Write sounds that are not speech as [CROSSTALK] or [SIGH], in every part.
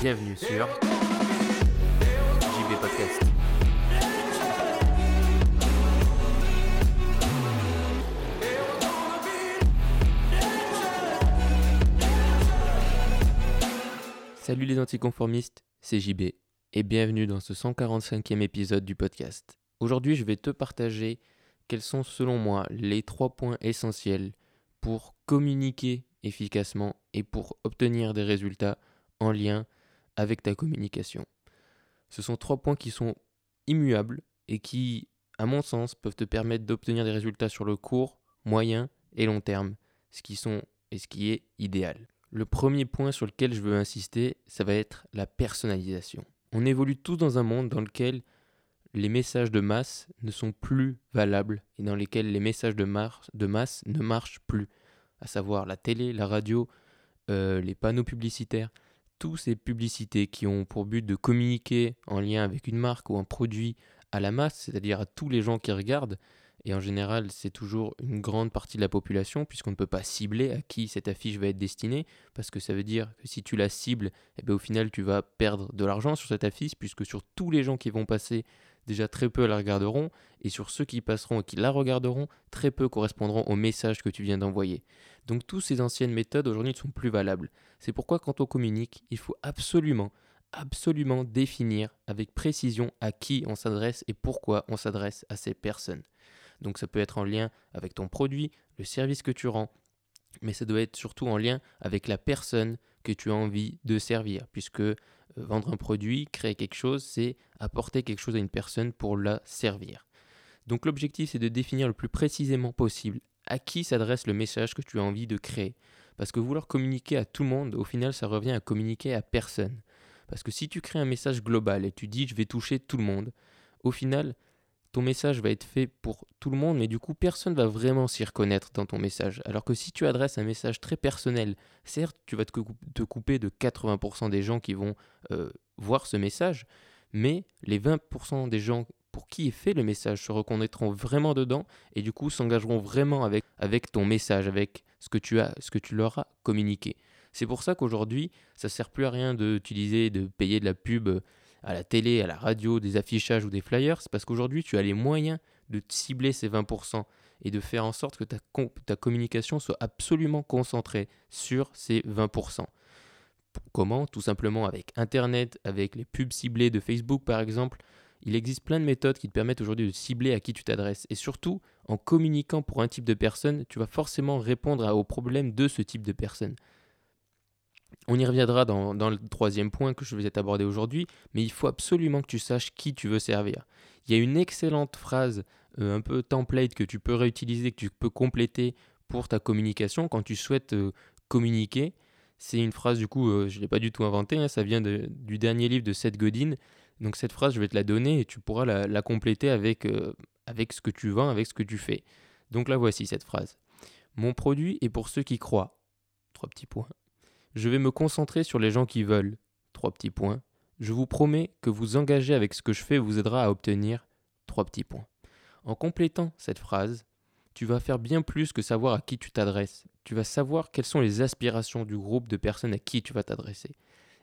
Bienvenue sur JB Podcast. Salut les anticonformistes, c'est JB et bienvenue dans ce 145e épisode du podcast. Aujourd'hui, je vais te partager quels sont selon moi les trois points essentiels pour communiquer efficacement et pour obtenir des résultats en lien avec ta communication. Ce sont trois points qui sont immuables et qui, à mon sens, peuvent te permettre d'obtenir des résultats sur le court, moyen et long terme, ce qui sont et ce qui est idéal. Le premier point sur lequel je veux insister, ça va être la personnalisation. On évolue tous dans un monde dans lequel les messages de masse ne sont plus valables et dans lesquels les messages de, masse ne marchent plus, à savoir la télé, la radio, euh, les panneaux publicitaires, tous ces publicités qui ont pour but de communiquer en lien avec une marque ou un produit à la masse, c'est-à-dire à tous les gens qui regardent, et en général c'est toujours une grande partie de la population puisqu'on ne peut pas cibler à qui cette affiche va être destinée, parce que ça veut dire que si tu la cibles, eh bien, au final tu vas perdre de l'argent sur cette affiche, puisque sur tous les gens qui vont passer, déjà très peu la regarderont, et sur ceux qui passeront et qui la regarderont, très peu correspondront au message que tu viens d'envoyer. Donc toutes ces anciennes méthodes aujourd'hui ne sont plus valables. C'est pourquoi quand on communique, il faut absolument, absolument définir avec précision à qui on s'adresse et pourquoi on s'adresse à ces personnes. Donc ça peut être en lien avec ton produit, le service que tu rends, mais ça doit être surtout en lien avec la personne que tu as envie de servir, puisque euh, vendre un produit, créer quelque chose, c'est apporter quelque chose à une personne pour la servir. Donc l'objectif, c'est de définir le plus précisément possible à qui s'adresse le message que tu as envie de créer. Parce que vouloir communiquer à tout le monde, au final, ça revient à communiquer à personne. Parce que si tu crées un message global et tu dis je vais toucher tout le monde, au final, ton message va être fait pour tout le monde, mais du coup, personne va vraiment s'y reconnaître dans ton message. Alors que si tu adresses un message très personnel, certes, tu vas te, cou- te couper de 80% des gens qui vont euh, voir ce message, mais les 20% des gens pour qui est fait le message se reconnaîtront vraiment dedans et du coup s'engageront vraiment avec, avec ton message, avec ce que tu as, ce que tu leur as communiqué. C'est pour ça qu'aujourd'hui, ça sert plus à rien d'utiliser, de payer de la pub à la télé, à la radio, des affichages ou des flyers, c'est parce qu'aujourd'hui tu as les moyens de cibler ces 20% et de faire en sorte que ta, com- ta communication soit absolument concentrée sur ces 20%. P- Comment? Tout simplement avec Internet, avec les pubs ciblées de Facebook par exemple. Il existe plein de méthodes qui te permettent aujourd'hui de cibler à qui tu t'adresses. Et surtout, en communiquant pour un type de personne, tu vas forcément répondre aux problèmes de ce type de personne. On y reviendra dans, le troisième point que je vais aborder aujourd'hui, mais il faut absolument que tu saches qui tu veux servir. Il y a une excellente phrase, euh, un peu template, que tu peux réutiliser, que tu peux compléter pour ta communication quand tu souhaites euh, communiquer. C'est une phrase, du coup, euh, je ne l'ai pas du tout inventée, hein, ça vient du dernier livre de Seth Godin. Donc cette phrase, je vais te la donner et tu pourras la, la compléter avec, avec ce que tu vends, avec ce que tu fais. Donc là, voici cette phrase. Mon produit est pour ceux qui croient. Trois petits points. Je vais me concentrer sur les gens qui veulent. Trois petits points. Je vous promets que vous engager avec ce que je fais vous aidera à obtenir. Trois petits points. En complétant cette phrase, tu vas faire bien plus que savoir à qui tu t'adresses. Tu vas savoir quelles sont les aspirations du groupe de personnes à qui tu vas t'adresser.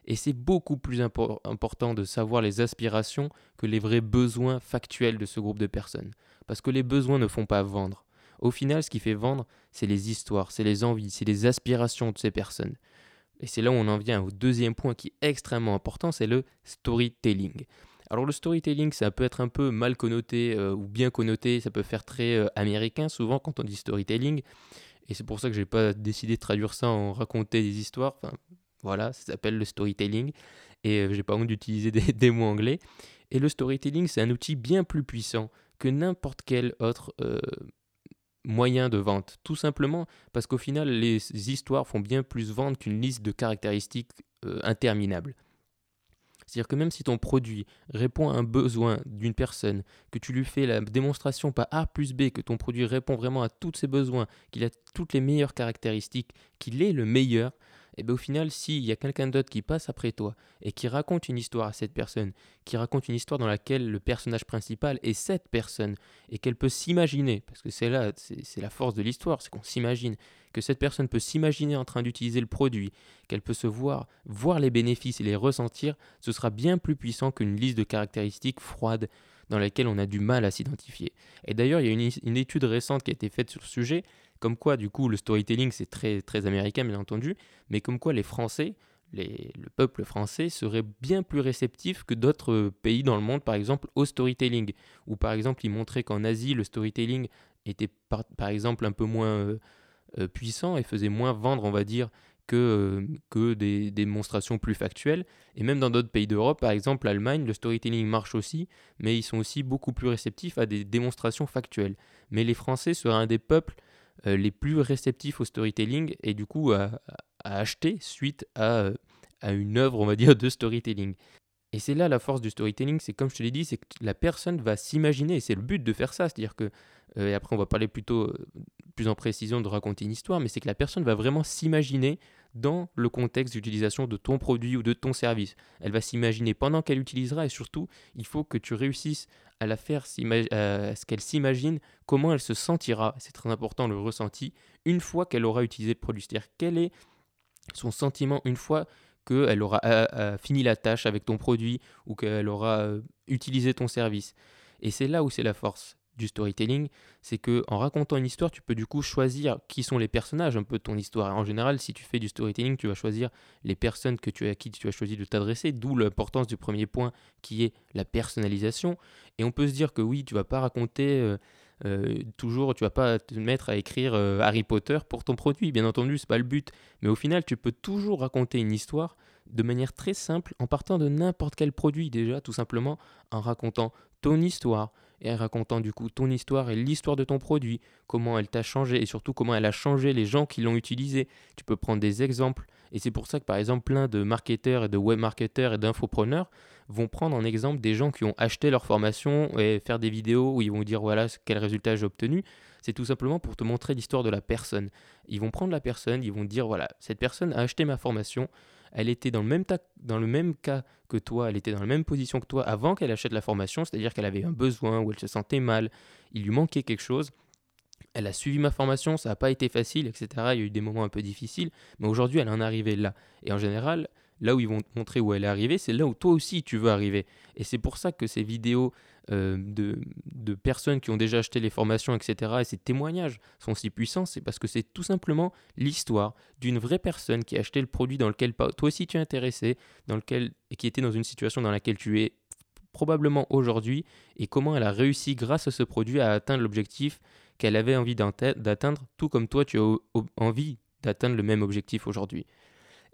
Et c'est beaucoup plus impor- important de savoir les aspirations que les vrais besoins factuels de ce groupe de personnes. Parce que les besoins ne font pas vendre. Au final, ce qui fait vendre, c'est les histoires, c'est les envies, c'est les aspirations de ces personnes. Et c'est là où on en vient au deuxième point qui est extrêmement important, c'est le storytelling. Alors le storytelling, ça peut être un peu mal connoté euh, ou bien connoté, ça peut faire très euh, américain souvent quand on dit storytelling. Et c'est pour ça que j'ai pas décidé de traduire ça en raconter des histoires. Enfin, voilà, ça s'appelle le storytelling. Et euh, j'ai pas honte d'utiliser des, [LAUGHS] mots anglais. Et le storytelling, c'est un outil bien plus puissant que n'importe quel autre euh, moyen de vente. Tout simplement parce qu'au final, les histoires font bien plus vendre qu'une liste de caractéristiques euh, interminables. C'est-à-dire que même si ton produit répond à un besoin d'une personne, que tu lui fais la démonstration par A plus B, que ton produit répond vraiment à tous ses besoins, qu'il a toutes les meilleures caractéristiques, qu'il est le meilleur, et bien au final, s'il y a quelqu'un d'autre qui passe après toi et qui raconte une histoire à cette personne, qui raconte une histoire dans laquelle le personnage principal est cette personne et qu'elle peut s'imaginer, parce que c'est là, c'est la force de l'histoire, c'est qu'on s'imagine, que cette personne peut s'imaginer en train d'utiliser le produit, qu'elle peut se voir, voir les bénéfices et les ressentir, ce sera bien plus puissant qu'une liste de caractéristiques froides dans laquelle on a du mal à s'identifier. Et d'ailleurs, il y a une, une étude récente qui a été faite sur le sujet, comme quoi, du coup, le storytelling, c'est très, très américain, bien entendu, mais comme quoi les Français, les- le peuple français, serait bien plus réceptif que d'autres pays dans le monde, par exemple, au storytelling. Ou par exemple, ils montraient qu'en Asie, le storytelling était, par, par exemple, un peu moins euh, euh, puissant et faisait moins vendre, on va dire, que, euh, que des démonstrations plus factuelles. Et même dans d'autres pays d'Europe, par exemple l'Allemagne, le storytelling marche aussi, mais ils sont aussi beaucoup plus réceptifs à des démonstrations factuelles. Mais les Français seraient un des peuples euh, les plus réceptifs au storytelling et du coup à, à acheter suite à, euh, à une œuvre, on va dire, de storytelling. Et c'est là la force du storytelling, c'est comme je te l'ai dit, c'est que la personne va s'imaginer, et c'est le but de faire ça, c'est-à-dire que, euh, et après on va parler plutôt euh, plus en précision de raconter une histoire, mais c'est que la personne va vraiment s'imaginer dans le contexte d'utilisation de ton produit ou de ton service. Elle va s'imaginer pendant qu'elle utilisera et surtout, il faut que tu réussisses à la faire, à ce qu'elle s'imagine comment elle se sentira, c'est très important le ressenti, une fois qu'elle aura utilisé le produit. C'est-à-dire quel est son sentiment une fois qu'elle aura euh, euh, fini la tâche avec ton produit ou qu'elle aura euh, utilisé ton service. Et c'est là où c'est la force du storytelling, c'est que en racontant une histoire, tu peux du coup choisir qui sont les personnages un peu de ton histoire. En général, si tu fais du storytelling, tu vas choisir les personnes que tu, à qui tu as choisi de t'adresser, d'où l'importance du premier point qui est la personnalisation. Et on peut se dire que oui, tu vas pas raconter euh, toujours, tu vas pas te mettre à écrire euh, Harry Potter pour ton produit, bien entendu, c'est pas le but. Mais au final, tu peux toujours raconter une histoire de manière très simple en partant de n'importe quel produit déjà, tout simplement en racontant ton histoire et en racontant du coup ton histoire et l'histoire de ton produit, comment elle t'a changé et surtout comment elle a changé les gens qui l'ont utilisé. Tu peux prendre des exemples et c'est pour ça que par exemple plein de marketeurs et de web marketeurs et d'infopreneurs vont prendre en exemple des gens qui ont acheté leur formation et faire des vidéos où ils vont dire voilà quel résultat j'ai obtenu. C'est tout simplement pour te montrer l'histoire de la personne. Ils vont prendre la personne, ils vont dire voilà, cette personne a acheté ma formation, elle était dans le même, ta- dans le même cas que toi, elle était dans la même position que toi avant qu'elle achète la formation, c'est-à-dire qu'elle avait un besoin ou elle se sentait mal, il lui manquait quelque chose. Elle a suivi ma formation, ça n'a pas été facile, etc. Il y a eu des moments un peu difficiles, mais aujourd'hui elle en est arrivée là. Et en général, là où ils vont te montrer où elle est arrivée, c'est là où toi aussi tu veux arriver. Et c'est pour ça que ces vidéos euh, de, de personnes qui ont déjà acheté les formations, etc., et ces témoignages sont si puissants, c'est parce que c'est tout simplement l'histoire d'une vraie personne qui a acheté le produit dans lequel toi aussi tu es intéressé, dans lequel, et qui était dans une situation dans laquelle tu es probablement aujourd'hui, et comment elle a réussi grâce à ce produit à atteindre l'objectif qu'elle avait envie d'atteindre, tout comme toi tu as envie d'atteindre le même objectif aujourd'hui.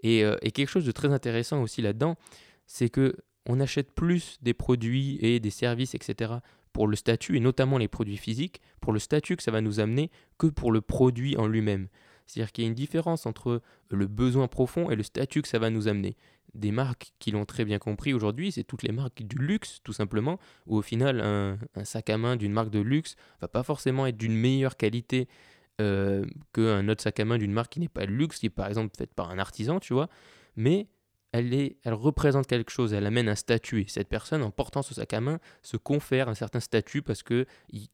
Et, euh, et quelque chose de très intéressant aussi là-dedans, c'est que on achète plus des produits et des services, etc., pour le statut, et notamment les produits physiques, pour le statut que ça va nous amener, que pour le produit en lui-même. C'est-à-dire qu'il y a une différence entre le besoin profond et le statut que ça va nous amener. Des marques qui l'ont très bien compris aujourd'hui, c'est toutes les marques du luxe, tout simplement, où au final, un, sac à main d'une marque de luxe va pas forcément être d'une meilleure qualité euh, qu'un autre sac à main d'une marque qui n'est pas luxe, qui est par exemple faite par un artisan, tu vois, mais elle, représente quelque chose, elle amène un statut, et cette personne, en portant ce sac à main, se confère un certain statut parce qu'il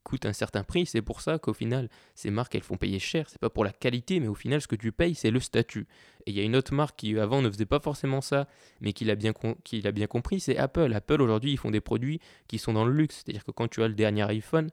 coûte un certain prix, c'est pour ça qu'au final, ces marques, elles font payer cher, c'est pas pour la qualité, mais au final, ce que tu payes, c'est le statut. Et il y a une autre marque qui avant ne faisait pas forcément ça, mais qui l'a bien, qui l'a bien compris, c'est Apple. Apple, aujourd'hui, ils font des produits qui sont dans le luxe, c'est-à-dire que quand tu as le dernier iPhone,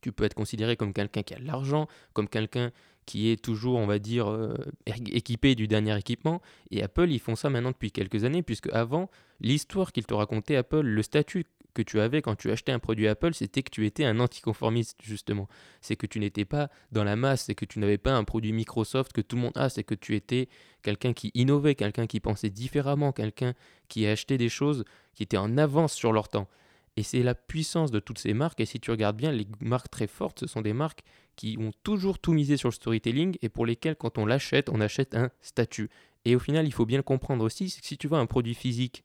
tu peux être considéré comme quelqu'un qui a de l'argent, comme quelqu'un qui est toujours, on va dire, euh, équipé du dernier équipement. Et Apple, ils font ça maintenant depuis quelques années, puisque avant, l'histoire qu'ils te racontaient, Apple, le statut que tu avais quand tu achetais un produit Apple, c'était que tu étais un anticonformiste, justement. C'est que tu n'étais pas dans la masse, c'est que tu n'avais pas un produit Microsoft que tout le monde a, c'est que tu étais quelqu'un qui innovait, quelqu'un qui pensait différemment, quelqu'un qui achetait des choses qui étaient en avance sur leur temps. Et c'est la puissance de toutes ces marques. Et si tu regardes bien, les marques très fortes, ce sont des marques qui ont toujours tout misé sur le storytelling et pour lesquelles, quand on l'achète, on achète un statut. Et au final, il faut bien le comprendre aussi, c'est que si tu vois un produit physique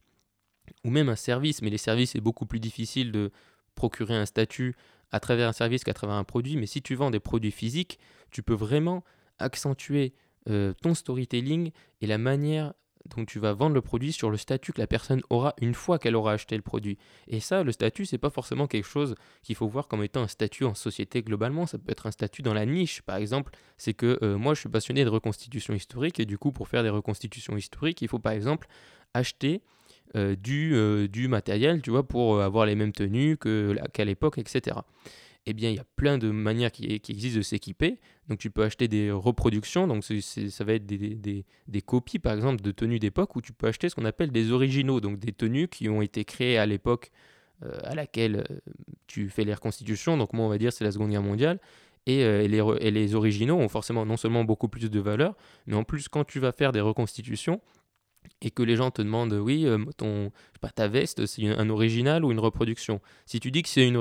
ou même un service, mais les services, c'est beaucoup plus difficile de procurer un statut à travers un service qu'à travers un produit. Mais si tu vends des produits physiques, tu peux vraiment accentuer euh, ton storytelling et la manière dont tu vas vendre le produit sur le statut que la personne aura une fois qu'elle aura acheté le produit. Et ça, le statut, c'est pas forcément quelque chose qu'il faut voir comme étant un statut en société globalement. Ça peut être un statut dans la niche. Par exemple, c'est que euh, moi, je suis passionné de reconstitution historique et du coup, pour faire des reconstitutions historiques, il faut par exemple acheter euh, du, euh, du matériel, tu vois, pour avoir les mêmes tenues qu'à l'époque, etc. Eh bien, il y a plein de manières qui, existent de s'équiper. Donc, tu peux acheter des reproductions. Donc, ça va être des, copies, par exemple, de tenues d'époque, ou tu peux acheter ce qu'on appelle des originaux. Donc, des tenues qui ont été créées à l'époque euh, à laquelle euh, tu fais les reconstitutions. Donc, moi, on va dire, c'est la Seconde Guerre mondiale. Et, euh, les, les originaux ont forcément non seulement beaucoup plus de valeur, mais en plus, quand tu vas faire des reconstitutions, et que les gens te demandent, oui, euh, ton, pas, ta veste, c'est un original ou une reproduction. Si tu dis que c'est un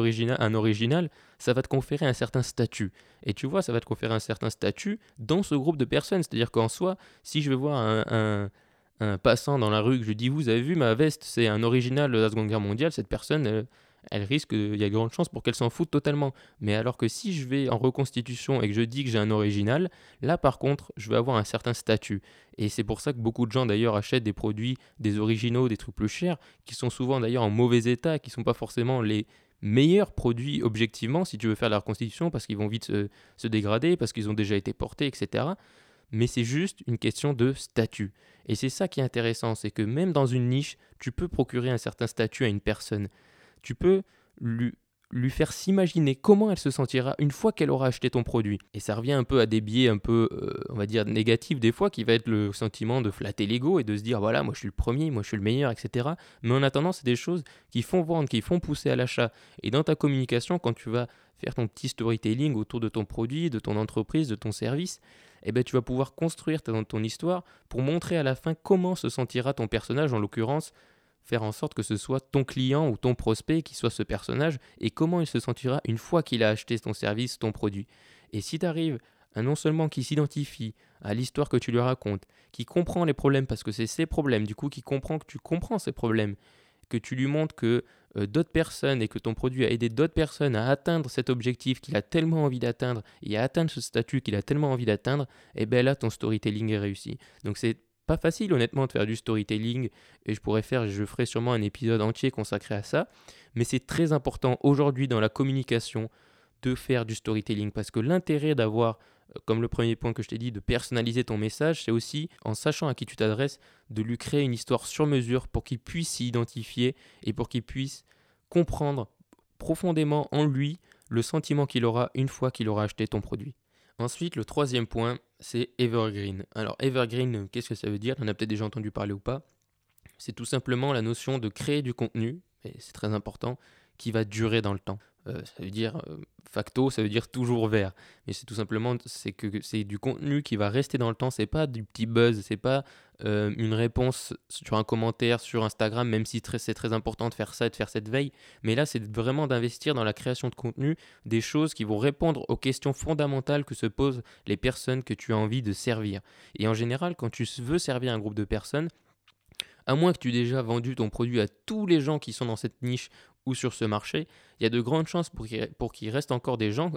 original, ça va te conférer un certain statut. Et tu vois, ça va te conférer un certain statut dans ce groupe de personnes. C'est-à-dire qu'en soi, si je vais voir un, un- un passant dans la rue que je dis, vous avez vu ma veste, c'est un original de la Seconde Guerre mondiale, cette personne, elle risque, il y a grande chance pour qu'elle s'en foute totalement. Mais alors que si je vais en reconstitution et que je dis que j'ai un original, là par contre, je vais avoir un certain statut. Et c'est pour ça que beaucoup de gens d'ailleurs achètent des produits, des originaux, des trucs plus chers, qui sont souvent d'ailleurs en mauvais état, qui sont pas forcément les meilleurs produits objectivement si tu veux faire la reconstitution, parce qu'ils vont vite se dégrader, parce qu'ils ont déjà été portés, etc. Mais c'est juste une question de statut. Et c'est ça qui est intéressant, c'est que même dans une niche, tu peux procurer un certain statut à une personne. Tu peux lui, faire s'imaginer comment elle se sentira une fois qu'elle aura acheté ton produit. Et ça revient un peu à des biais un peu, euh, on va dire, négatifs des fois, qui va être le sentiment de flatter l'ego et de se dire, voilà, moi je suis le premier, moi je suis le meilleur, etc. Mais en attendant, c'est des choses qui font vendre, qui font pousser à l'achat. Et dans ta communication, quand tu vas faire ton petit storytelling autour de ton produit, de ton entreprise, de ton service, eh ben, tu vas pouvoir construire ta- ton histoire pour montrer à la fin comment se sentira ton personnage, en l'occurrence, faire en sorte que ce soit ton client ou ton prospect qui soit ce personnage et comment il se sentira une fois qu'il a acheté ton service, ton produit. Et si tu arrives à non seulement qui s'identifie à l'histoire que tu lui racontes, qui comprend les problèmes parce que c'est ses problèmes, du coup qui comprend que tu comprends ses problèmes, que tu lui montres que euh, d'autres personnes et que ton produit a aidé d'autres personnes à atteindre cet objectif qu'il a tellement envie d'atteindre et à atteindre ce statut qu'il a tellement envie d'atteindre, et bien là ton storytelling est réussi. Donc c'est pas facile honnêtement de faire du storytelling et je pourrais faire, je ferai sûrement un épisode entier consacré à ça, mais c'est très important aujourd'hui dans la communication de faire du storytelling parce que l'intérêt d'avoir, euh, comme le premier point que je t'ai dit, de personnaliser ton message, c'est aussi en sachant à qui tu t'adresses, de lui créer une histoire sur mesure pour qu'il puisse s'y identifier et pour qu'il puisse comprendre profondément en lui le sentiment qu'il aura une fois qu'il aura acheté ton produit. Ensuite, le troisième point, c'est evergreen. Alors, evergreen, qu'est-ce que ça veut dire? On a peut-être déjà entendu parler ou pas. C'est tout simplement la notion de créer du contenu, et c'est très important, qui va durer dans le temps. Euh, ça veut dire, euh, facto, ça veut dire toujours vert. Mais c'est tout simplement, c'est que c'est du contenu qui va rester dans le temps. C'est pas du petit buzz, c'est pas euh, une réponse sur un commentaire sur Instagram, même si c'est très important de faire ça, de faire cette veille. Mais là, c'est vraiment d'investir dans la création de contenu, des choses qui vont répondre aux questions fondamentales que se posent les personnes que tu as envie de servir. Et en général, quand tu veux servir un groupe de personnes, à moins que tu aies déjà vendu ton produit à tous les gens qui sont dans cette niche ou sur ce marché, il y a de grandes chances pour qu'il reste encore des gens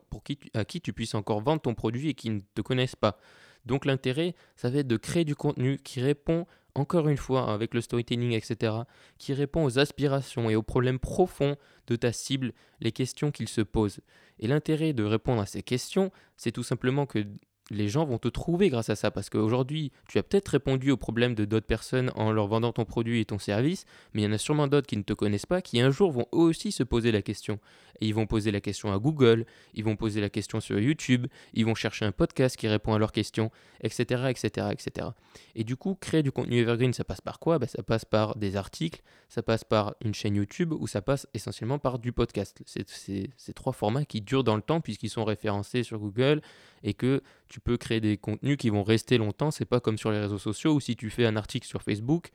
à qui tu puisses encore vendre ton produit et qui ne te connaissent pas. Donc l'intérêt, ça va être de créer du contenu qui répond, encore une fois, avec le storytelling, etc., qui répond aux aspirations et aux problèmes profonds de ta cible, les questions qu'ils se posent. Et l'intérêt de répondre à ces questions, c'est tout simplement que les gens vont te trouver grâce à ça, parce qu'aujourd'hui, tu as peut-être répondu aux problèmes de d'autres personnes en leur vendant ton produit et ton service, mais il y en a sûrement d'autres qui ne te connaissent pas, qui un jour vont eux aussi se poser la question. Ils vont poser la question à Google, ils vont poser la question sur YouTube, ils vont chercher un podcast qui répond à leurs questions, etc., etc., etc. Et du coup, créer du contenu evergreen, ça passe par quoi? Ben, Ça passe par des articles, ça passe par une chaîne YouTube, ou ça passe essentiellement par du podcast. C'est- ces trois formats qui durent dans le temps, puisqu'ils sont référencés sur Google, et que tu peux créer des contenus qui vont rester longtemps. C'est pas comme sur les réseaux sociaux où si tu fais un article sur Facebook,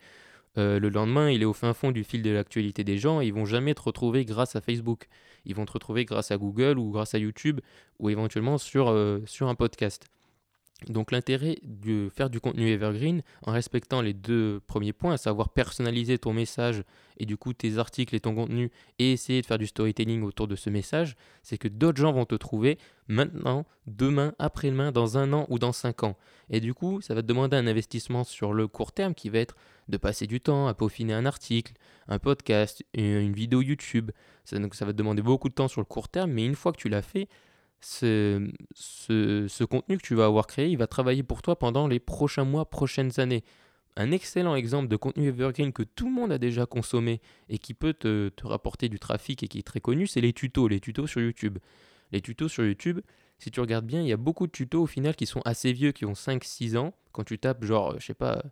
euh, le lendemain, il est au fin fond du fil de l'actualité des gens et ils vont jamais te retrouver grâce à Facebook. Ils vont te retrouver grâce à Google ou grâce à YouTube ou éventuellement sur, euh, sur un podcast. Donc l'intérêt de faire du contenu evergreen en respectant les deux premiers points, à savoir personnaliser ton message et du coup tes articles et ton contenu et essayer de faire du storytelling autour de ce message, c'est que d'autres gens vont te trouver maintenant, demain, après-demain, dans un an ou dans cinq ans. Et du coup, ça va te demander un investissement sur le court terme qui va être de passer du temps à peaufiner un article, un podcast, une vidéo YouTube. Donc ça va te demander beaucoup de temps sur le court terme, mais une fois que tu l'as fait, ce, ce, contenu que tu vas avoir créé, il va travailler pour toi pendant les prochains mois, prochaines années. Un excellent exemple de contenu evergreen que tout le monde a déjà consommé et qui peut te, te rapporter du trafic et qui est très connu, c'est les tutos, les tutos sur YouTube. Les tutos sur YouTube, si tu regardes bien, il y a beaucoup de tutos au final qui sont assez vieux, qui ont 5-6 ans. Quand tu tapes genre, je sais pas,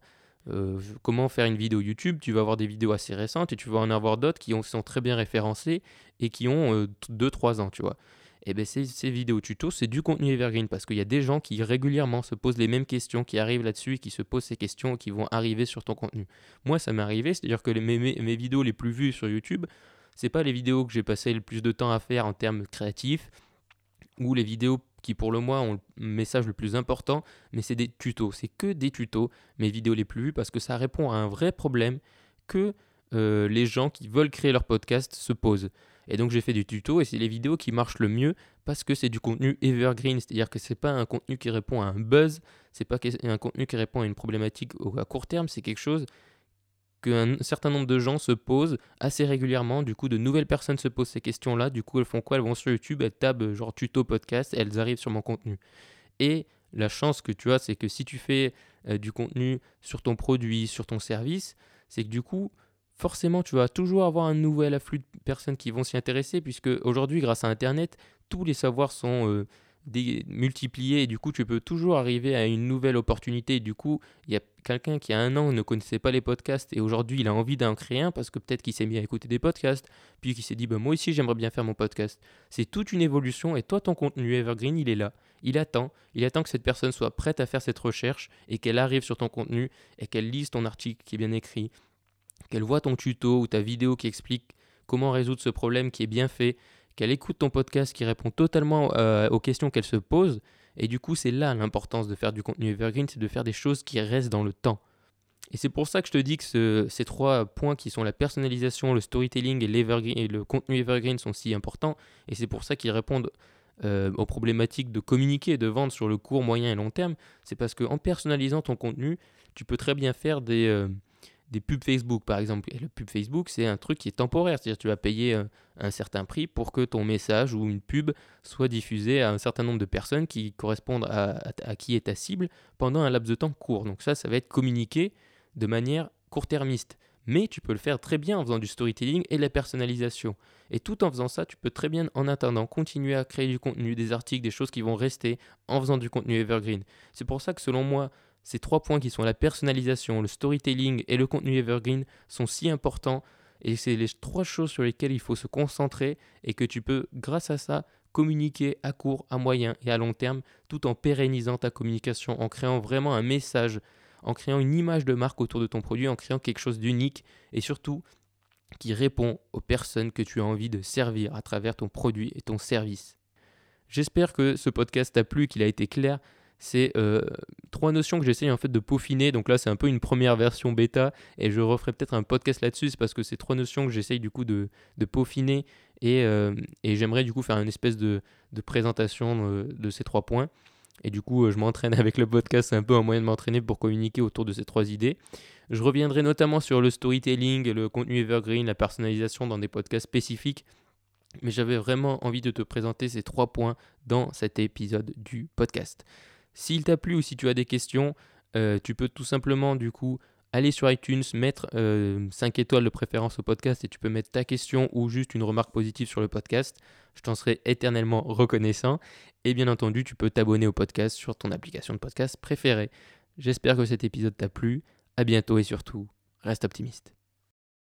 euh, comment faire une vidéo YouTube, tu vas avoir des vidéos assez récentes et tu vas en avoir d'autres qui ont, sont très bien référencées et qui ont 2-3 ans, tu vois et eh bien ces, vidéos tutos, c'est du contenu evergreen parce qu'il y a des gens qui régulièrement se posent les mêmes questions, qui arrivent là-dessus qui se posent ces questions et qui vont arriver sur ton contenu. Moi, ça m'est arrivé, c'est-à-dire que mes, vidéos les plus vues sur YouTube, c'est pas les vidéos que j'ai passé le plus de temps à faire en termes créatifs ou les vidéos qui pour le mois ont le message le plus important, mais c'est des tutos. C'est que des tutos, mes vidéos les plus vues, parce que ça répond à un vrai problème que euh, les gens qui veulent créer leur podcast se posent. Et donc j'ai fait du tuto et c'est les vidéos qui marchent le mieux parce que c'est du contenu evergreen, c'est-à-dire que c'est pas un contenu qui répond à un buzz, c'est pas un contenu qui répond à une problématique à court terme, c'est quelque chose qu'un certain nombre de gens se posent assez régulièrement. Du coup, de nouvelles personnes se posent ces questions-là. Du coup, elles font quoi? Elles vont sur YouTube, elles tapent genre tuto podcast elles arrivent sur mon contenu. Et la chance que tu as, c'est que si tu fais euh, du contenu sur ton produit, sur ton service, c'est que du coup, forcément, tu vas toujours avoir un nouvel afflux de personnes qui vont s'y intéresser, puisque aujourd'hui, grâce à Internet, tous les savoirs sont euh, multipliés, et du coup, tu peux toujours arriver à une nouvelle opportunité. du coup, il y a quelqu'un qui a un an ne connaissait pas les podcasts, et aujourd'hui, il a envie d'en créer un, parce que peut-être qu'il s'est mis à écouter des podcasts, puis qu'il s'est dit, bah, moi aussi, j'aimerais bien faire mon podcast. C'est toute une évolution, et toi, ton contenu Evergreen, il est là. Il attend, il attend que cette personne soit prête à faire cette recherche et qu'elle arrive sur ton contenu et qu'elle lise ton article qui est bien écrit, qu'elle voit ton tuto ou ta vidéo qui explique comment résoudre ce problème qui est bien fait, qu'elle écoute ton podcast qui répond totalement euh, aux questions qu'elle se pose. Et du coup, c'est là l'importance de faire du contenu evergreen, c'est de faire des choses qui restent dans le temps. Et c'est pour ça que je te dis que ces trois points qui sont la personnalisation, le storytelling et, et le contenu evergreen sont si importants. Et c'est pour ça qu'ils répondent euh, aux problématiques de communiquer et de vendre sur le court, moyen et long terme. C'est parce qu'en personnalisant ton contenu, tu peux très bien faire des, euh, des pubs Facebook par exemple. Et le pub Facebook, c'est un truc qui est temporaire, c'est-à-dire tu vas payer un, un, certain prix pour que ton message ou une pub soit diffusé à un certain nombre de personnes qui correspondent à, à, qui est ta cible pendant un laps de temps court. Donc ça, ça va être communiqué de manière court-termiste. Mais tu peux le faire très bien en faisant du storytelling et de la personnalisation. Et tout en faisant ça, tu peux très bien, en attendant, continuer à créer du contenu, des articles, des choses qui vont rester en faisant du contenu evergreen. C'est pour ça que selon moi, ces trois points qui sont la personnalisation, le storytelling et le contenu evergreen sont si importants et c'est les trois choses sur lesquelles il faut se concentrer et que tu peux, grâce à ça, communiquer à court, à moyen et à long terme tout en pérennisant ta communication, en créant vraiment un message, en créant une image de marque autour de ton produit, en créant quelque chose d'unique et surtout qui répond aux personnes que tu as envie de servir à travers ton produit et ton service. J'espère que ce podcast t'a plu, qu'il a été clair c'est euh, trois notions que j'essaye en fait de peaufiner. Donc là, c'est un peu une première version bêta et je referai peut-être un podcast là-dessus. Parce que c'est trois notions que j'essaye du coup de, de peaufiner et, euh, j'aimerais du coup faire une espèce de, présentation de, de, ces trois points. Et du coup, euh, je m'entraîne [LAUGHS] avec le podcast, c'est un peu un moyen de m'entraîner pour communiquer autour de ces trois idées. Je reviendrai notamment sur le storytelling, le contenu evergreen, la personnalisation dans des podcasts spécifiques mais j'avais vraiment envie de te présenter ces trois points dans cet épisode du podcast. S'il t'a plu ou si tu as des questions, euh, tu peux tout simplement du coup aller sur iTunes, mettre 5 euh, étoiles de préférence au podcast et tu peux mettre ta question ou juste une remarque positive sur le podcast. Je t'en serai éternellement reconnaissant. Et bien entendu, tu peux t'abonner au podcast sur ton application de podcast préférée. J'espère que cet épisode t'a plu. À bientôt et surtout, reste optimiste.